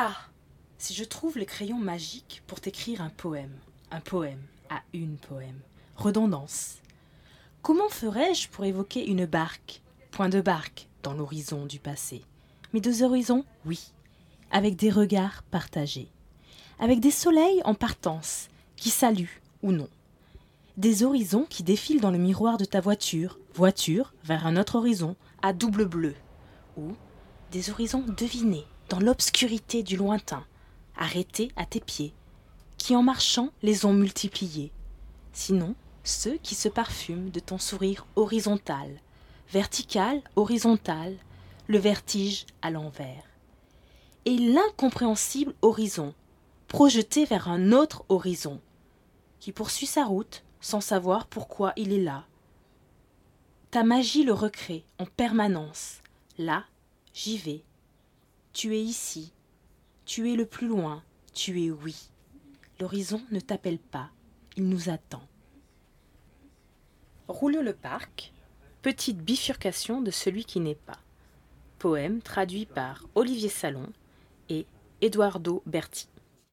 Ah Si je trouve le crayon magique pour t'écrire un poème, un poème à une poème. Redondance. Comment ferais-je pour évoquer une barque, point de barque, dans l'horizon du passé? Mais deux horizons, oui, avec des regards partagés, avec des soleils en partance, qui saluent ou non. Des horizons qui défilent dans le miroir de ta voiture, voiture vers un autre horizon, à double bleu, ou des horizons devinés dans l'obscurité du lointain, arrêtés à tes pieds, qui en marchant les ont multipliés. Sinon, ceux qui se parfument de ton sourire horizontal, vertical, horizontal, le vertige à l'envers. Et l'incompréhensible horizon, projeté vers un autre horizon, qui poursuit sa route sans savoir pourquoi il est là. Ta magie le recrée en permanence. Là, j'y vais. Tu es ici. Tu es le plus loin. Tu es oui. L'horizon ne t'appelle pas. Il nous attend. Roule le parc, petite bifurcation de celui qui n'est pas. Poème traduit par Olivier Salon et Eduardo Berti.